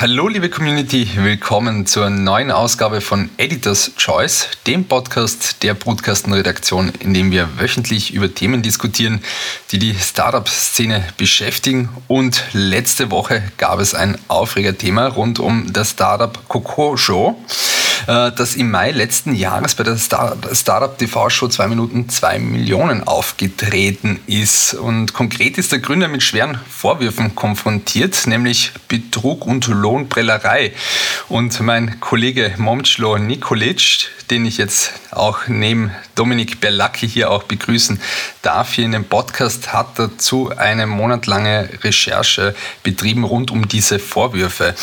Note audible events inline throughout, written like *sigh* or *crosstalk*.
Hallo liebe Community, willkommen zur neuen Ausgabe von Editor's Choice, dem Podcast der Brutkastenredaktion, in dem wir wöchentlich über Themen diskutieren, die die Startup-Szene beschäftigen. Und letzte Woche gab es ein Aufregerthema rund um das Startup Coco Show. Äh, das im Mai letzten Jahres bei der Startup TV Show 2 Minuten 2 Millionen aufgetreten ist. Und konkret ist der Gründer mit schweren Vorwürfen konfrontiert, nämlich Betrug und Lohnprellerei. Und mein Kollege Momclo Nikolic, den ich jetzt auch neben Dominik Berlacki hier auch begrüßen darf, hier in dem Podcast, hat dazu eine monatlange Recherche betrieben rund um diese Vorwürfe.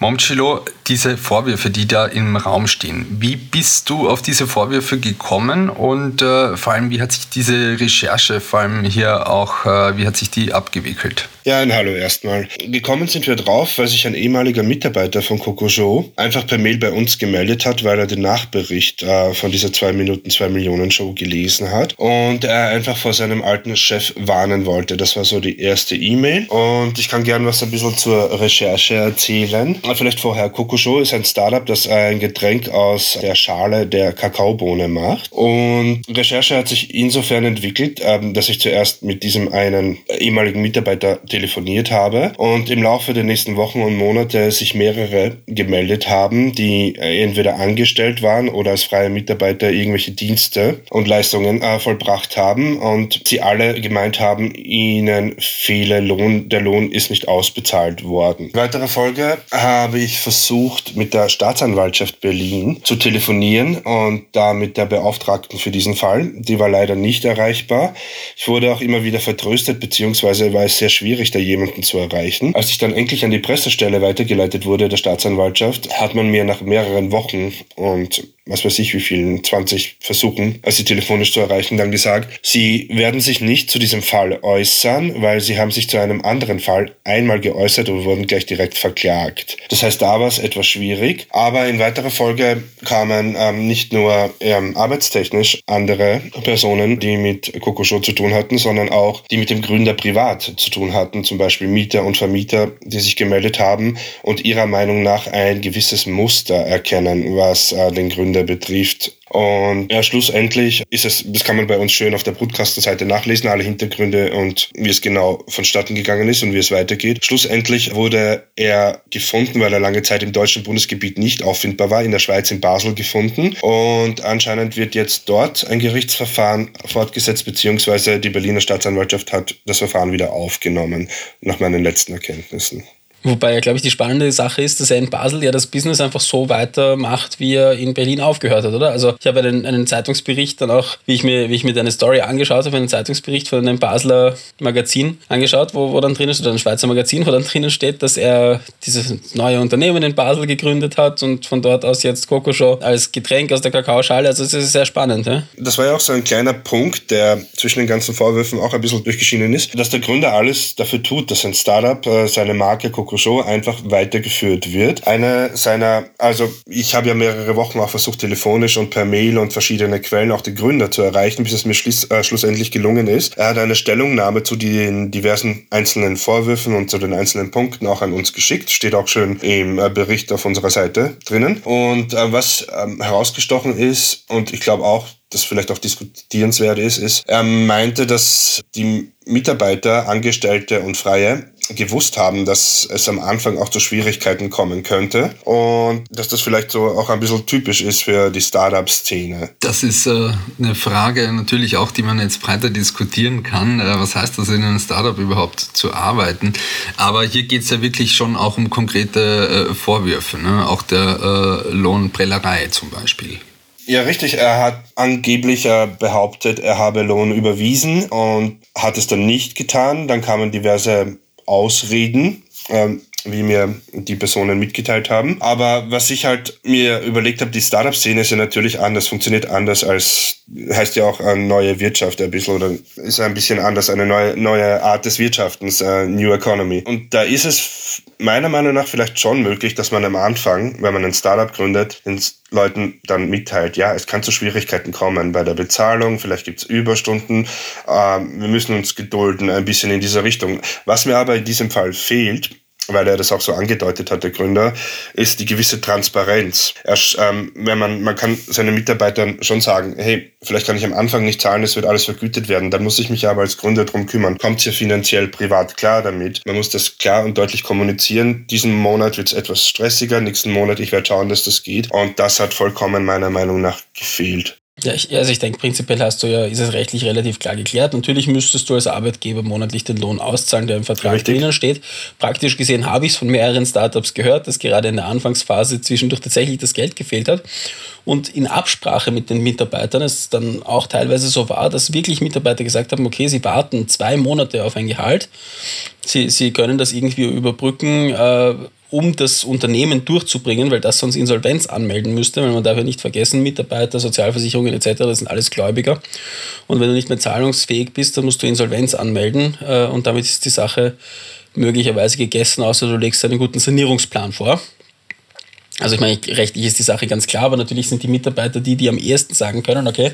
Momcilo, diese Vorwürfe, die da im Raum stehen, wie bist du auf diese Vorwürfe gekommen und äh, vor allem, wie hat sich diese Recherche vor allem hier auch, äh, wie hat sich die abgewickelt? Ja, ein Hallo erstmal. Gekommen sind wir drauf, weil sich ein ehemaliger Mitarbeiter von Coco Show einfach per Mail bei uns gemeldet hat, weil er den Nachbericht äh, von dieser 2 Minuten 2 Millionen Show gelesen hat und er einfach vor seinem alten Chef warnen wollte. Das war so die erste E-Mail und ich kann gern was ein bisschen zur Recherche erzählen. Vielleicht vorher, Coco Show ist ein Startup, das ein Getränk aus der Schale der Kakaobohne macht und Recherche hat sich insofern entwickelt, ähm, dass ich zuerst mit diesem einen ehemaligen Mitarbeiter telefoniert habe und im Laufe der nächsten Wochen und Monate sich mehrere gemeldet haben, die entweder angestellt waren oder als freie Mitarbeiter irgendwelche Dienste und Leistungen äh, vollbracht haben und sie alle gemeint haben, ihnen fehle Lohn, der Lohn ist nicht ausbezahlt worden. In weiterer Folge habe ich versucht, mit der Staatsanwaltschaft Berlin zu telefonieren und da mit der Beauftragten für diesen Fall. Die war leider nicht erreichbar. Ich wurde auch immer wieder vertröstet, beziehungsweise war es sehr schwierig, da jemanden zu erreichen. Als ich dann endlich an die Pressestelle weitergeleitet wurde der Staatsanwaltschaft, hat man mir nach mehreren Wochen und was weiß ich wie vielen, 20 Versuchen, als sie telefonisch zu erreichen, dann gesagt, sie werden sich nicht zu diesem Fall äußern, weil sie haben sich zu einem anderen Fall einmal geäußert und wurden gleich direkt verklagt. Das heißt, da war es etwas schwierig, aber in weiterer Folge kamen ähm, nicht nur ähm, arbeitstechnisch andere Personen, die mit Kokosho zu tun hatten, sondern auch die mit dem Gründer privat zu tun hatten, zum Beispiel Mieter und Vermieter, die sich gemeldet haben und ihrer Meinung nach ein gewisses Muster erkennen, was äh, den Gründer Ende betrifft. Und ja, schlussendlich ist es, das kann man bei uns schön auf der Broadcaster-Seite nachlesen, alle Hintergründe und wie es genau vonstatten gegangen ist und wie es weitergeht. Schlussendlich wurde er gefunden, weil er lange Zeit im deutschen Bundesgebiet nicht auffindbar war, in der Schweiz in Basel gefunden. Und anscheinend wird jetzt dort ein Gerichtsverfahren fortgesetzt, beziehungsweise die Berliner Staatsanwaltschaft hat das Verfahren wieder aufgenommen, nach meinen letzten Erkenntnissen. Wobei, glaube ich, die spannende Sache ist, dass er in Basel ja das Business einfach so weitermacht, wie er in Berlin aufgehört hat, oder? Also ich habe einen, einen Zeitungsbericht dann auch, wie ich mir, wie ich mir deine Story angeschaut habe, einen Zeitungsbericht von einem Basler Magazin angeschaut, wo, wo dann drinnen steht, oder ein Schweizer Magazin, wo dann drinnen steht, dass er dieses neue Unternehmen in Basel gegründet hat und von dort aus jetzt Coco Show als Getränk aus der Kakaoschale. Also es ist sehr spannend. Ja? Das war ja auch so ein kleiner Punkt, der zwischen den ganzen Vorwürfen auch ein bisschen durchgeschienen ist, dass der Gründer alles dafür tut, dass ein Startup äh, seine Marke Coco Show einfach weitergeführt wird. Eine seiner, also ich habe ja mehrere Wochen auch versucht, telefonisch und per Mail und verschiedene Quellen auch die Gründer zu erreichen, bis es mir schluss, äh, schlussendlich gelungen ist. Er hat eine Stellungnahme zu den diversen einzelnen Vorwürfen und zu den einzelnen Punkten auch an uns geschickt. Steht auch schön im äh, Bericht auf unserer Seite drinnen. Und äh, was ähm, herausgestochen ist, und ich glaube auch, das vielleicht auch diskutierenswert ist, ist, er meinte, dass die Mitarbeiter, Angestellte und Freie gewusst haben, dass es am Anfang auch zu Schwierigkeiten kommen könnte und dass das vielleicht so auch ein bisschen typisch ist für die Startup-Szene. Das ist äh, eine Frage natürlich auch, die man jetzt breiter diskutieren kann. Äh, was heißt das in einem Startup überhaupt zu arbeiten? Aber hier geht es ja wirklich schon auch um konkrete äh, Vorwürfe, ne? auch der Lohnprellerei zum Beispiel. Ja, richtig. Er hat angeblich behauptet, er habe Lohn überwiesen und hat es dann nicht getan. Dann kamen diverse Ausreden. Ähm, wie mir die Personen mitgeteilt haben. Aber was ich halt mir überlegt habe, die Startup-Szene ist ja natürlich anders, funktioniert anders als, heißt ja auch eine neue Wirtschaft ein bisschen oder ist ein bisschen anders, eine neue, neue Art des Wirtschaftens, uh, New Economy. Und da ist es meiner Meinung nach vielleicht schon möglich, dass man am Anfang, wenn man ein Startup gründet, den Leuten dann mitteilt, ja, es kann zu Schwierigkeiten kommen bei der Bezahlung, vielleicht gibt es Überstunden, ähm, wir müssen uns gedulden, ein bisschen in dieser Richtung. Was mir aber in diesem Fall fehlt, weil er das auch so angedeutet hat, der Gründer, ist die gewisse Transparenz. Er, ähm, wenn man, man kann seinen Mitarbeitern schon sagen, hey, vielleicht kann ich am Anfang nicht zahlen, es wird alles vergütet werden, dann muss ich mich aber als Gründer drum kümmern. Kommt hier finanziell privat klar damit? Man muss das klar und deutlich kommunizieren. Diesen Monat wird es etwas stressiger, nächsten Monat, ich werde schauen, dass das geht. Und das hat vollkommen meiner Meinung nach gefehlt. Ja, ich, also ich denke, prinzipiell hast du ja, ist es rechtlich relativ klar geklärt. Natürlich müsstest du als Arbeitgeber monatlich den Lohn auszahlen, der im Vertrag Richtig. drinnen steht. Praktisch gesehen habe ich es von mehreren Startups gehört, dass gerade in der Anfangsphase zwischendurch tatsächlich das Geld gefehlt hat. Und in Absprache mit den Mitarbeitern es dann auch teilweise so war, dass wirklich Mitarbeiter gesagt haben, okay, sie warten zwei Monate auf ein Gehalt. Sie, sie können das irgendwie überbrücken. Äh, um das Unternehmen durchzubringen, weil das sonst Insolvenz anmelden müsste, weil man darf ja nicht vergessen, Mitarbeiter, Sozialversicherungen etc., das sind alles Gläubiger. Und wenn du nicht mehr zahlungsfähig bist, dann musst du Insolvenz anmelden äh, und damit ist die Sache möglicherweise gegessen, außer du legst einen guten Sanierungsplan vor. Also ich meine, rechtlich ist die Sache ganz klar, aber natürlich sind die Mitarbeiter die, die am ehesten sagen können, okay,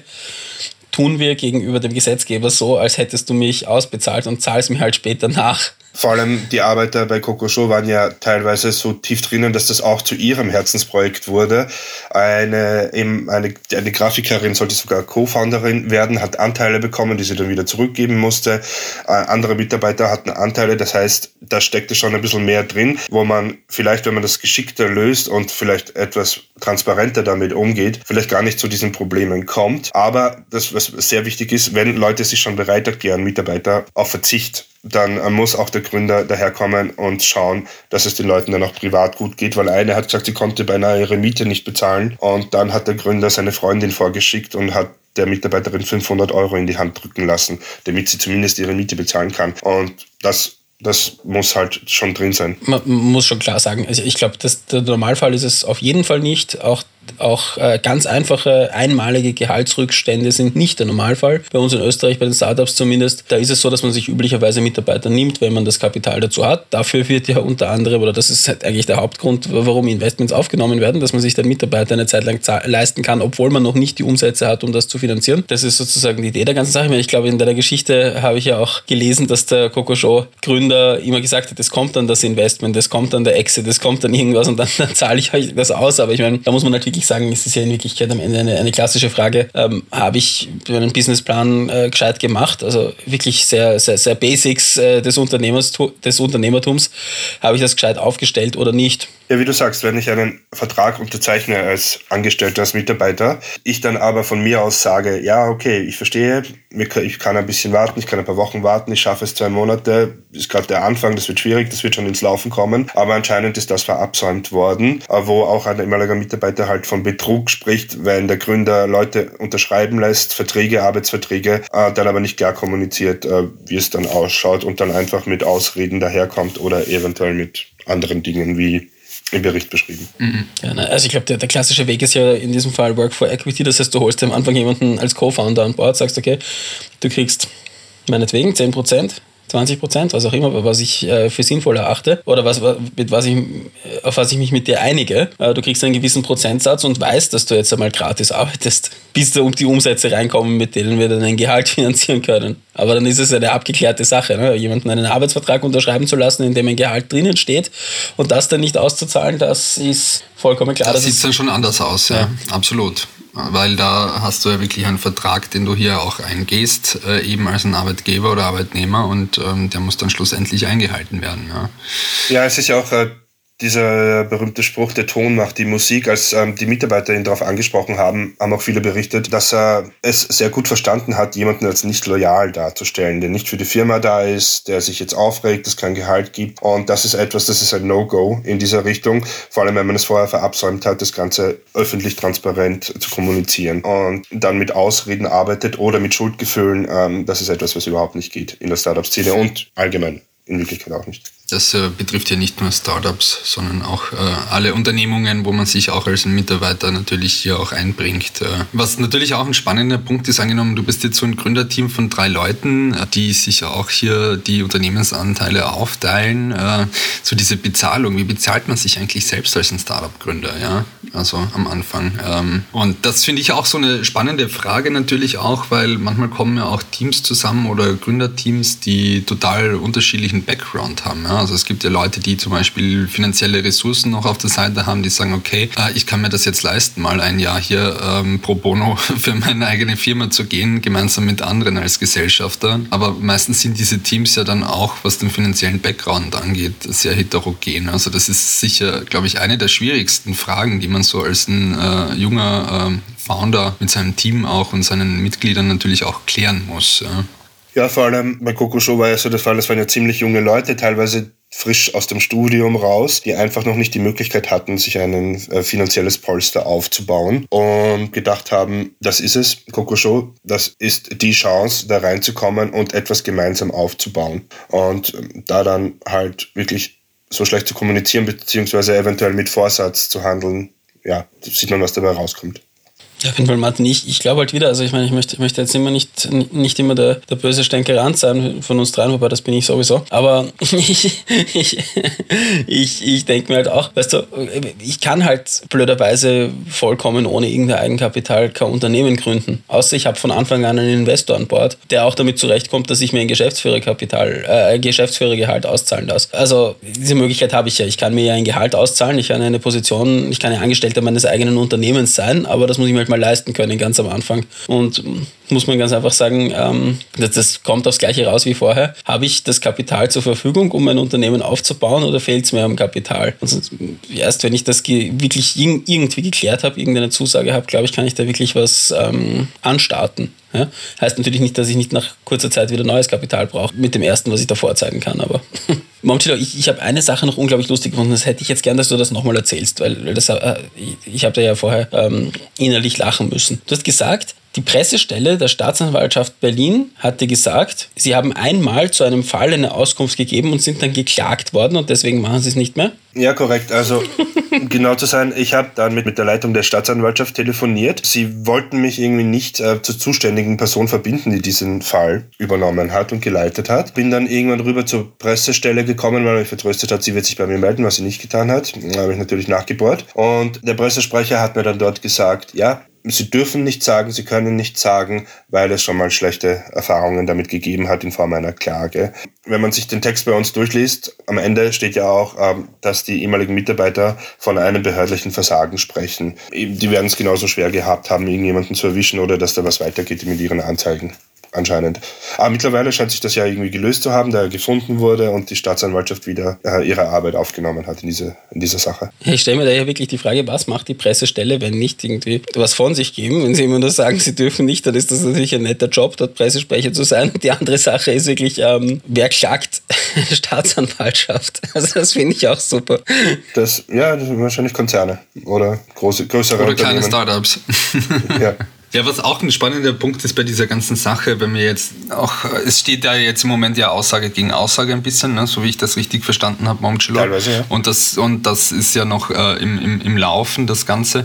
tun wir gegenüber dem Gesetzgeber so, als hättest du mich ausbezahlt und zahlst mir halt später nach. Vor allem die Arbeiter bei Coco Show waren ja teilweise so tief drinnen, dass das auch zu ihrem Herzensprojekt wurde. Eine, eben eine, eine Grafikerin sollte sogar Co-Founderin werden, hat Anteile bekommen, die sie dann wieder zurückgeben musste. Äh, andere Mitarbeiter hatten Anteile, das heißt, da steckte schon ein bisschen mehr drin, wo man vielleicht, wenn man das geschickter löst und vielleicht etwas transparenter damit umgeht, vielleicht gar nicht zu diesen Problemen kommt. Aber das, was sehr wichtig ist, wenn Leute sich schon bereit erklären, Mitarbeiter auf Verzicht dann muss auch der Gründer daherkommen und schauen, dass es den Leuten dann auch privat gut geht, weil eine hat gesagt, sie konnte beinahe ihre Miete nicht bezahlen und dann hat der Gründer seine Freundin vorgeschickt und hat der Mitarbeiterin 500 Euro in die Hand drücken lassen, damit sie zumindest ihre Miete bezahlen kann. Und das das muss halt schon drin sein. Man muss schon klar sagen, also ich glaube, der Normalfall ist es auf jeden Fall nicht. Auch auch äh, ganz einfache einmalige Gehaltsrückstände sind nicht der Normalfall. Bei uns in Österreich, bei den Startups zumindest, da ist es so, dass man sich üblicherweise Mitarbeiter nimmt, wenn man das Kapital dazu hat. Dafür wird ja unter anderem, oder das ist halt eigentlich der Hauptgrund, warum Investments aufgenommen werden, dass man sich den Mitarbeiter eine Zeit lang leisten kann, obwohl man noch nicht die Umsätze hat, um das zu finanzieren. Das ist sozusagen die Idee der ganzen Sache. Ich glaube, in deiner Geschichte habe ich ja auch gelesen, dass der Coco Show Gründer immer gesagt hat, es kommt dann das Investment, es kommt dann der Exit, es kommt dann irgendwas und dann, *laughs* dann zahle ich euch das aus. Aber ich meine, da muss man halt wirklich sagen, es ist ja in Wirklichkeit am Ende eine, eine klassische Frage, ähm, habe ich einen Businessplan äh, gescheit gemacht? Also wirklich sehr, sehr, sehr Basics äh, des, Unternehmers, des Unternehmertums. Habe ich das gescheit aufgestellt oder nicht? Ja, wie du sagst, wenn ich einen Vertrag unterzeichne als Angestellter, als Mitarbeiter, ich dann aber von mir aus sage, ja, okay, ich verstehe, ich kann ein bisschen warten, ich kann ein paar Wochen warten, ich schaffe es zwei Monate, ist gerade der Anfang, das wird schwierig, das wird schon ins Laufen kommen, aber anscheinend ist das verabsäumt worden, äh, wo auch ein ehemaliger Mitarbeiter halt von Betrug spricht, wenn der Gründer Leute unterschreiben lässt, Verträge, Arbeitsverträge, äh, dann aber nicht klar kommuniziert, äh, wie es dann ausschaut und dann einfach mit Ausreden daherkommt oder eventuell mit anderen Dingen wie im Bericht beschrieben. Mhm. Ja, also ich glaube, der, der, klassische Weg ist ja in diesem Fall Work for Equity. Das heißt, du holst am Anfang jemanden als Co-Founder an Bord, sagst, okay, du kriegst meinetwegen 10 Prozent 20 Prozent, was auch immer, was ich äh, für sinnvoll erachte oder was, mit was ich, auf was ich mich mit dir einige. Äh, du kriegst einen gewissen Prozentsatz und weißt, dass du jetzt einmal gratis *laughs* arbeitest, bis da um die Umsätze reinkommen, mit denen wir dann ein Gehalt *laughs* finanzieren können. Aber dann ist es eine abgeklärte Sache, ne? jemanden einen Arbeitsvertrag unterschreiben zu lassen, in dem ein Gehalt drinnen steht und das dann nicht auszuzahlen, das ist vollkommen klar. Das sieht dann schon anders aus, ja, ja. absolut weil da hast du ja wirklich einen Vertrag, den du hier auch eingehst, äh, eben als ein Arbeitgeber oder Arbeitnehmer und ähm, der muss dann schlussendlich eingehalten werden. Ja, ja es ist ja auch äh, dieser berühmte Spruch, der Ton macht die Musik, als ähm, die Mitarbeiter ihn darauf angesprochen haben, haben auch viele berichtet, dass er es sehr gut verstanden hat, jemanden als nicht loyal darzustellen, der nicht für die Firma da ist, der sich jetzt aufregt, es kein Gehalt gibt. Und das ist etwas, das ist ein No-Go in dieser Richtung, vor allem wenn man es vorher verabsäumt hat, das Ganze öffentlich transparent zu kommunizieren und dann mit Ausreden arbeitet oder mit Schuldgefühlen. Ähm, das ist etwas, was überhaupt nicht geht in der Startup-Szene und allgemein. In Wirklichkeit auch nicht. Das äh, betrifft ja nicht nur Startups, sondern auch äh, alle Unternehmungen, wo man sich auch als Mitarbeiter natürlich hier auch einbringt. Äh, was natürlich auch ein spannender Punkt ist, angenommen, du bist jetzt so ein Gründerteam von drei Leuten, die sich auch hier die Unternehmensanteile aufteilen. Äh, so diese Bezahlung, wie bezahlt man sich eigentlich selbst als ein Startup-Gründer? Ja? Also am Anfang. Ähm, und das finde ich auch so eine spannende Frage natürlich auch, weil manchmal kommen ja auch Teams zusammen oder Gründerteams, die total unterschiedlichen Background haben. Ja? Also es gibt ja Leute, die zum Beispiel finanzielle Ressourcen noch auf der Seite haben, die sagen, okay, äh, ich kann mir das jetzt leisten, mal ein Jahr hier ähm, pro bono *laughs* für meine eigene Firma zu gehen, gemeinsam mit anderen als Gesellschafter. Aber meistens sind diese Teams ja dann auch, was den finanziellen Background angeht, sehr heterogen. Also das ist sicher, glaube ich, eine der schwierigsten Fragen, die man so als ein äh, junger äh, Founder mit seinem Team auch und seinen Mitgliedern natürlich auch klären muss. Ja. Ja, vor allem bei Coco Show war ja so der Fall, es waren ja ziemlich junge Leute, teilweise frisch aus dem Studium raus, die einfach noch nicht die Möglichkeit hatten, sich ein äh, finanzielles Polster aufzubauen und gedacht haben, das ist es, Coco Show, das ist die Chance, da reinzukommen und etwas gemeinsam aufzubauen. Und ähm, da dann halt wirklich so schlecht zu kommunizieren, beziehungsweise eventuell mit Vorsatz zu handeln, ja, sieht man, was dabei rauskommt. Ja, auf jeden Fall, Martin, ich, ich glaube halt wieder, also ich meine, ich möchte, möchte jetzt immer nicht, nicht immer der, der böse Stänkerant sein von uns dreien, wobei das bin ich sowieso. Aber *laughs* ich, ich, ich, ich denke mir halt auch, weißt du, ich kann halt blöderweise vollkommen ohne irgendein Eigenkapital kein Unternehmen gründen. Außer ich habe von Anfang an einen Investor an Bord, der auch damit zurechtkommt, dass ich mir ein Geschäftsführerkapital, äh, Geschäftsführergehalt auszahlen lasse. Also diese Möglichkeit habe ich ja. Ich kann mir ja ein Gehalt auszahlen, ich kann eine Position, ich kann ja Angestellter meines eigenen Unternehmens sein, aber das muss ich mir halt mal leisten können, ganz am Anfang. Und muss man ganz einfach sagen, ähm, das, das, kommt aufs Gleiche raus wie vorher. Habe ich das Kapital zur Verfügung, um ein Unternehmen aufzubauen oder fehlt es mir am Kapital? Und erst wenn ich das wirklich irgendwie geklärt habe, irgendeine Zusage habe, glaube ich, kann ich da wirklich was ähm, anstarten. Ja? Heißt natürlich nicht, dass ich nicht nach kurzer Zeit wieder neues Kapital brauche, mit dem ersten, was ich da vorzeigen kann, aber *laughs* Momchilo, ich, ich habe eine Sache noch unglaublich lustig gefunden, das hätte ich jetzt gern, dass du das nochmal erzählst, weil das, äh, ich, ich habe da ja vorher ähm, innerlich lachen müssen. Du hast gesagt, die Pressestelle der Staatsanwaltschaft Berlin hatte gesagt, sie haben einmal zu einem Fall eine Auskunft gegeben und sind dann geklagt worden und deswegen machen sie es nicht mehr. Ja, korrekt. Also genau zu sein, ich habe dann mit, mit der Leitung der Staatsanwaltschaft telefoniert. Sie wollten mich irgendwie nicht äh, zur zuständigen Person verbinden, die diesen Fall übernommen hat und geleitet hat. Bin dann irgendwann rüber zur Pressestelle gekommen, weil er mich vertröstet hat, sie wird sich bei mir melden, was sie nicht getan hat. Da habe ich natürlich nachgebohrt. Und der Pressesprecher hat mir dann dort gesagt, ja, Sie dürfen nicht sagen, Sie können nicht sagen, weil es schon mal schlechte Erfahrungen damit gegeben hat in Form einer Klage. Wenn man sich den Text bei uns durchliest, am Ende steht ja auch, ähm, dass die ehemaligen Mitarbeiter von einem behördlichen Versagen sprechen. Die werden es genauso schwer gehabt haben, irgendjemanden zu erwischen oder dass da was weitergeht mit ihren Anzeigen anscheinend. Aber mittlerweile scheint sich das ja irgendwie gelöst zu haben, da er gefunden wurde und die Staatsanwaltschaft wieder äh, ihre Arbeit aufgenommen hat in, diese, in dieser Sache. Ich stelle mir da ja wirklich die Frage, was macht die Pressestelle, wenn nicht irgendwie was von sich geben? Wenn sie immer nur sagen, sie dürfen nicht, dann ist das natürlich ein netter Job, dort Pressesprecher zu sein. Die andere Sache ist wirklich, ähm, wer klagt *laughs* Staatsanwaltschaft? Also das finde ich auch super. Das, ja, das sind wahrscheinlich Konzerne oder große, größere Oder kleine Startups. ja. *laughs* Ja, was auch ein spannender Punkt ist bei dieser ganzen Sache, wenn wir jetzt auch, es steht ja jetzt im Moment ja Aussage gegen Aussage ein bisschen, ne, so wie ich das richtig verstanden habe, Momchilo. Teilweise, ja. Und das, und das ist ja noch äh, im, im, im Laufen, das Ganze.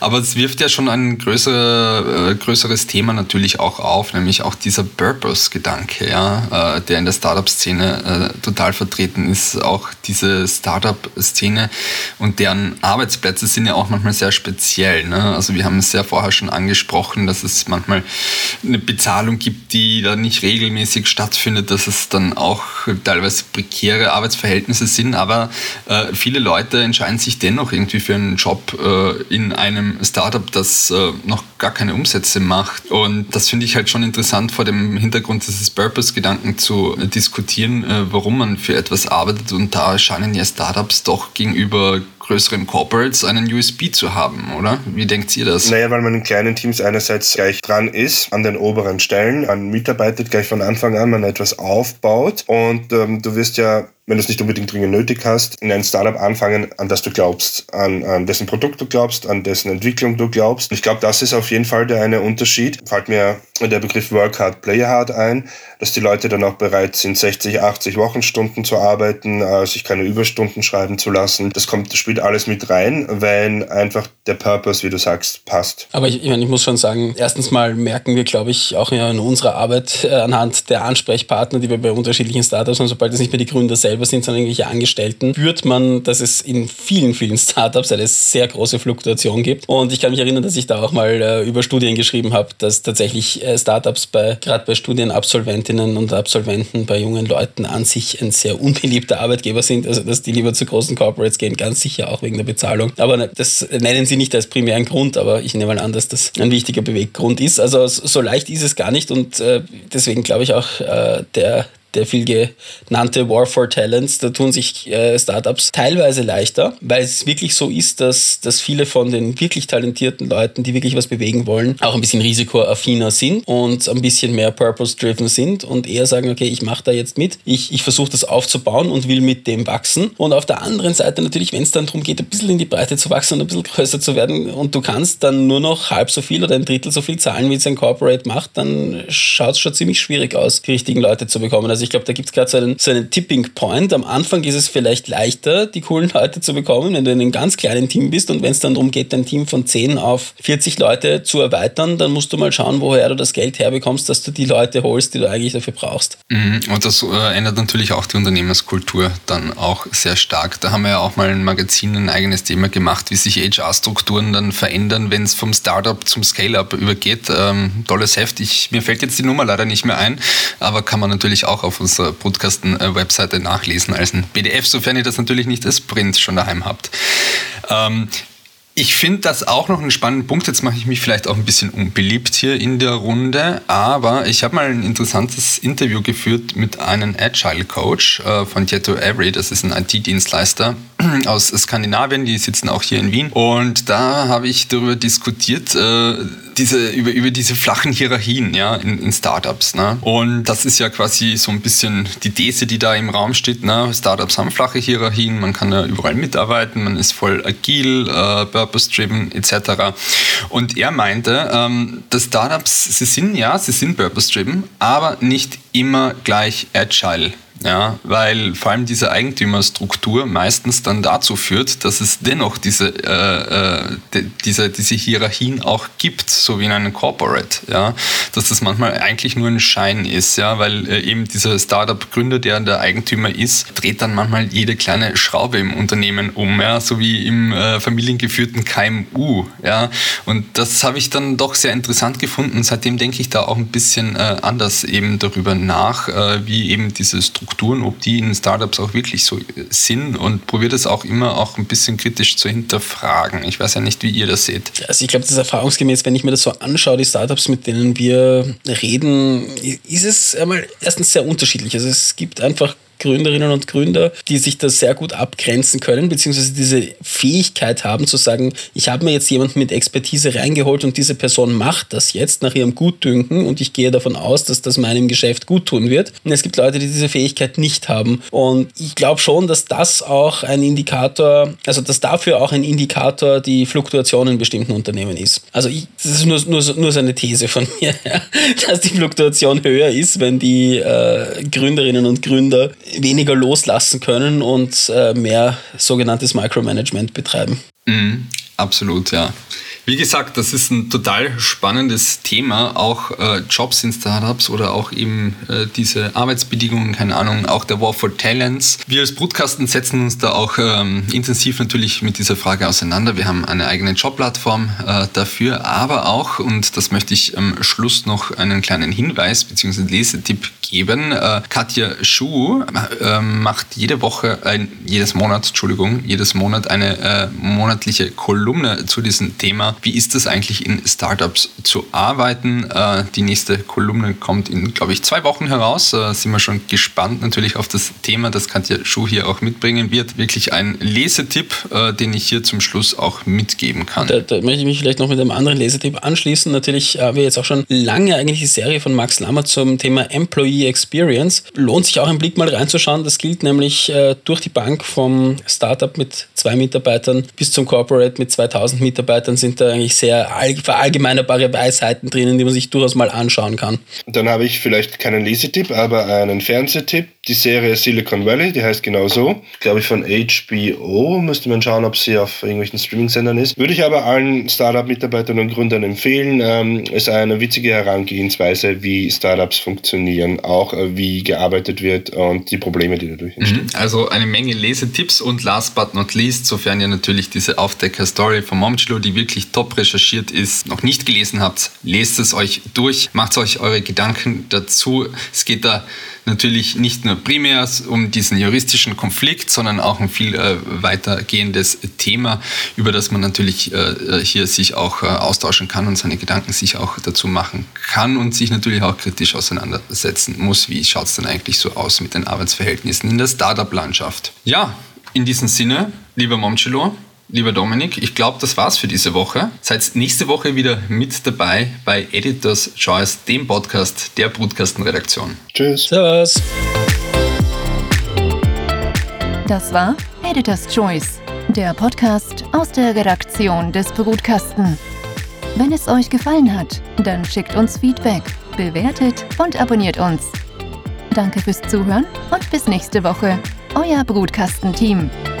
Aber es wirft ja schon ein größer, äh, größeres Thema natürlich auch auf, nämlich auch dieser Purpose-Gedanke, ja, äh, der in der Startup-Szene äh, total vertreten ist. Auch diese Startup-Szene und deren Arbeitsplätze sind ja auch manchmal sehr speziell. Ne? Also wir haben es ja vorher schon angesprochen, gesprochen, dass es manchmal eine Bezahlung gibt, die da nicht regelmäßig stattfindet, dass es dann auch teilweise prekäre Arbeitsverhältnisse sind, aber äh, viele Leute entscheiden sich dennoch irgendwie für einen Job äh, in einem Startup, das äh, noch gar keine Umsätze macht. Und das finde ich halt schon interessant vor dem Hintergrund dieses Purpose-Gedanken zu diskutieren, äh, warum man für etwas arbeitet. Und da scheinen ja Startups doch gegenüber größeren Corporates einen USB zu haben, oder? Wie denkt ihr das? Naja, weil man in kleinen Teams einerseits gleich dran ist, an den oberen Stellen, man mitarbeitet gleich von Anfang an, man etwas aufbaut und ähm, du wirst ja wenn du es nicht unbedingt dringend nötig hast, in ein Startup anfangen, an das du glaubst, an, an dessen Produkt du glaubst, an dessen Entwicklung du glaubst. Ich glaube, das ist auf jeden Fall der eine Unterschied. Fällt mir der Begriff Work Hard, Play Hard ein, dass die Leute dann auch bereit sind, 60, 80 Wochenstunden zu arbeiten, äh, sich keine Überstunden schreiben zu lassen. Das kommt, spielt alles mit rein, wenn einfach der Purpose, wie du sagst, passt. Aber ich, ich, meine, ich muss schon sagen, erstens mal merken wir, glaube ich, auch in unserer Arbeit äh, anhand der Ansprechpartner, die wir bei unterschiedlichen Startups haben, sobald es nicht mehr die Gründer selber sind, sondern irgendwelche Angestellten, spürt man, dass es in vielen, vielen Startups eine sehr große Fluktuation gibt. Und ich kann mich erinnern, dass ich da auch mal äh, über Studien geschrieben habe, dass tatsächlich äh, Startups bei, gerade bei Studienabsolventinnen und Absolventen, bei jungen Leuten an sich ein sehr unbeliebter Arbeitgeber sind. Also, dass die lieber zu großen Corporates gehen, ganz sicher auch wegen der Bezahlung. Aber ne, das nennen sie nicht als primären Grund, aber ich nehme mal an, dass das ein wichtiger Beweggrund ist. Also, so leicht ist es gar nicht und äh, deswegen glaube ich auch, äh, der, der viel genannte War for Talents, da tun sich äh, Startups teilweise leichter, weil es wirklich so ist, dass, dass viele von den wirklich talentierten Leuten, die wirklich was bewegen wollen, auch ein bisschen risikoaffiner sind und ein bisschen mehr purpose-driven sind und eher sagen, okay, ich mache da jetzt mit, ich, ich versuche das aufzubauen und will mit dem wachsen. Und auf der anderen Seite natürlich, wenn es dann darum geht, ein bisschen in die Breite zu wachsen und ein bisschen größer zu werden und du kannst dann nur noch halb so viel oder ein Drittel so viel zahlen, wie es ein Corporate macht, dann schaut es schon ziemlich schwierig aus, die richtigen Leute zu bekommen. Also ich glaube, da gibt es gerade so einen, so einen Tipping Point. Am Anfang ist es vielleicht leichter, die coolen Leute zu bekommen, wenn du in einem ganz kleinen Team bist und wenn es dann darum geht, dein Team von 10 auf 40 Leute zu erweitern, dann musst du mal schauen, woher du das Geld herbekommst, dass du die Leute holst, die du eigentlich dafür brauchst. Mhm. Und das äh, ändert natürlich auch die Unternehmenskultur dann auch sehr stark. Da haben wir ja auch mal ein Magazin ein eigenes Thema gemacht, wie sich HR-Strukturen dann verändern, wenn es vom Startup zum Scale-up übergeht. Ähm, tolles Heft. Ich, mir fällt jetzt die Nummer leider nicht mehr ein, aber kann man natürlich auch auf unserer Podcasten-Webseite nachlesen als ein PDF, sofern ihr das natürlich nicht als Print schon daheim habt. Ähm, ich finde das auch noch einen spannenden Punkt. Jetzt mache ich mich vielleicht auch ein bisschen unbeliebt hier in der Runde, aber ich habe mal ein interessantes Interview geführt mit einem Agile Coach äh, von Tieto Avery. Das ist ein IT-Dienstleister *clears throat* aus Skandinavien. Die sitzen auch hier in Wien. Und da habe ich darüber diskutiert, äh, diese, über, über diese flachen Hierarchien ja, in, in Startups. Ne? Und das ist ja quasi so ein bisschen die These, die da im Raum steht. Ne? Startups haben flache Hierarchien, man kann ja überall mitarbeiten, man ist voll agil, äh, purpose-driven etc. Und er meinte, ähm, dass Startups, sie sind ja, sie sind purpose-driven, aber nicht immer gleich agile. Ja, weil vor allem diese Eigentümerstruktur meistens dann dazu führt, dass es dennoch diese, äh, äh de, diese, diese Hierarchien auch gibt, so wie in einem Corporate. Ja, dass das manchmal eigentlich nur ein Schein ist, ja, weil äh, eben dieser Startup-Gründer, der der Eigentümer ist, dreht dann manchmal jede kleine Schraube im Unternehmen um, ja, so wie im äh, familiengeführten KMU. Ja, und das habe ich dann doch sehr interessant gefunden. Seitdem denke ich da auch ein bisschen äh, anders eben darüber nach, äh, wie eben diese Struktur Strukturen, ob die in Startups auch wirklich so sind und probiert es auch immer auch ein bisschen kritisch zu hinterfragen. Ich weiß ja nicht, wie ihr das seht. Also ich glaube, das ist erfahrungsgemäß, wenn ich mir das so anschaue, die Startups, mit denen wir reden, ist es einmal erstens sehr unterschiedlich. Also es gibt einfach Gründerinnen und Gründer, die sich da sehr gut abgrenzen können, beziehungsweise diese Fähigkeit haben zu sagen, ich habe mir jetzt jemanden mit Expertise reingeholt und diese Person macht das jetzt nach ihrem Gutdünken und ich gehe davon aus, dass das meinem Geschäft gut tun wird. Und es gibt Leute, die diese Fähigkeit nicht haben. Und ich glaube schon, dass das auch ein Indikator, also dass dafür auch ein Indikator die Fluktuation in bestimmten Unternehmen ist. Also ich, das ist nur, nur, nur so eine These von mir, *laughs* dass die Fluktuation höher ist, wenn die äh, Gründerinnen und Gründer weniger loslassen können und äh, mehr sogenanntes Micromanagement betreiben. Mhm, absolut, ja. Wie gesagt, das ist ein total spannendes Thema, auch äh, Jobs in Startups oder auch eben äh, diese Arbeitsbedingungen, keine Ahnung, auch der War for Talents. Wir als Brutkasten setzen uns da auch ähm, intensiv natürlich mit dieser Frage auseinander. Wir haben eine eigene Jobplattform äh, dafür, aber auch, und das möchte ich am Schluss noch einen kleinen Hinweis bzw. Lesetipp geben. Äh, Katja Schuh äh, macht jede Woche, jedes Monat, Entschuldigung, jedes Monat eine äh, monatliche Kolumne zu diesem Thema Thema, wie ist es eigentlich in Startups zu arbeiten. Äh, die nächste Kolumne kommt in, glaube ich, zwei Wochen heraus. Äh, sind wir schon gespannt natürlich auf das Thema, das Katja Schuh hier auch mitbringen wird. Wirklich ein Lesetipp, äh, den ich hier zum Schluss auch mitgeben kann. Da, da möchte ich mich vielleicht noch mit einem anderen Lesetipp anschließen. Natürlich haben wir jetzt auch schon lange eigentlich die Serie von Max Lammer zum Thema Employee Experience. Lohnt sich auch einen Blick mal reinzuschauen. Das gilt nämlich durch die Bank vom Startup mit zwei Mitarbeitern bis zum Corporate mit 2000 Mitarbeitern sind da eigentlich sehr verallgemeinerbare Weisheiten drinnen, die man sich durchaus mal anschauen kann. Dann habe ich vielleicht keinen Lesetipp, aber einen Fernsehtipp. Die Serie Silicon Valley, die heißt genau so. Glaube ich von HBO. Müsste man schauen, ob sie auf irgendwelchen Streaming-Sendern ist. Würde ich aber allen Startup-Mitarbeitern und Gründern empfehlen. Ähm, ist eine witzige Herangehensweise, wie Startups funktionieren, auch äh, wie gearbeitet wird und die Probleme, die dadurch entstehen. Mhm. Also eine Menge Lesetipps und last but not least, sofern ihr natürlich diese Aufdecker-Story von Momchlo, die wirklich top recherchiert ist, noch nicht gelesen habt, lest es euch durch, macht euch eure Gedanken dazu. Es geht da natürlich nicht nur primär um diesen juristischen Konflikt, sondern auch ein viel äh, weitergehendes Thema, über das man natürlich äh, hier sich auch äh, austauschen kann und seine Gedanken sich auch dazu machen kann und sich natürlich auch kritisch auseinandersetzen muss. Wie schaut es denn eigentlich so aus mit den Arbeitsverhältnissen in der Startup-Landschaft? Ja, in diesem Sinne, lieber Momchilo, lieber Dominik, ich glaube, das war's für diese Woche. Seid nächste Woche wieder mit dabei bei Editors Choice, dem Podcast der Brutkastenredaktion. Tschüss. Servus. Das war Editors Choice, der Podcast aus der Redaktion des Brutkasten. Wenn es euch gefallen hat, dann schickt uns Feedback, bewertet und abonniert uns. Danke fürs Zuhören und bis nächste Woche. Euer Brutkastenteam. team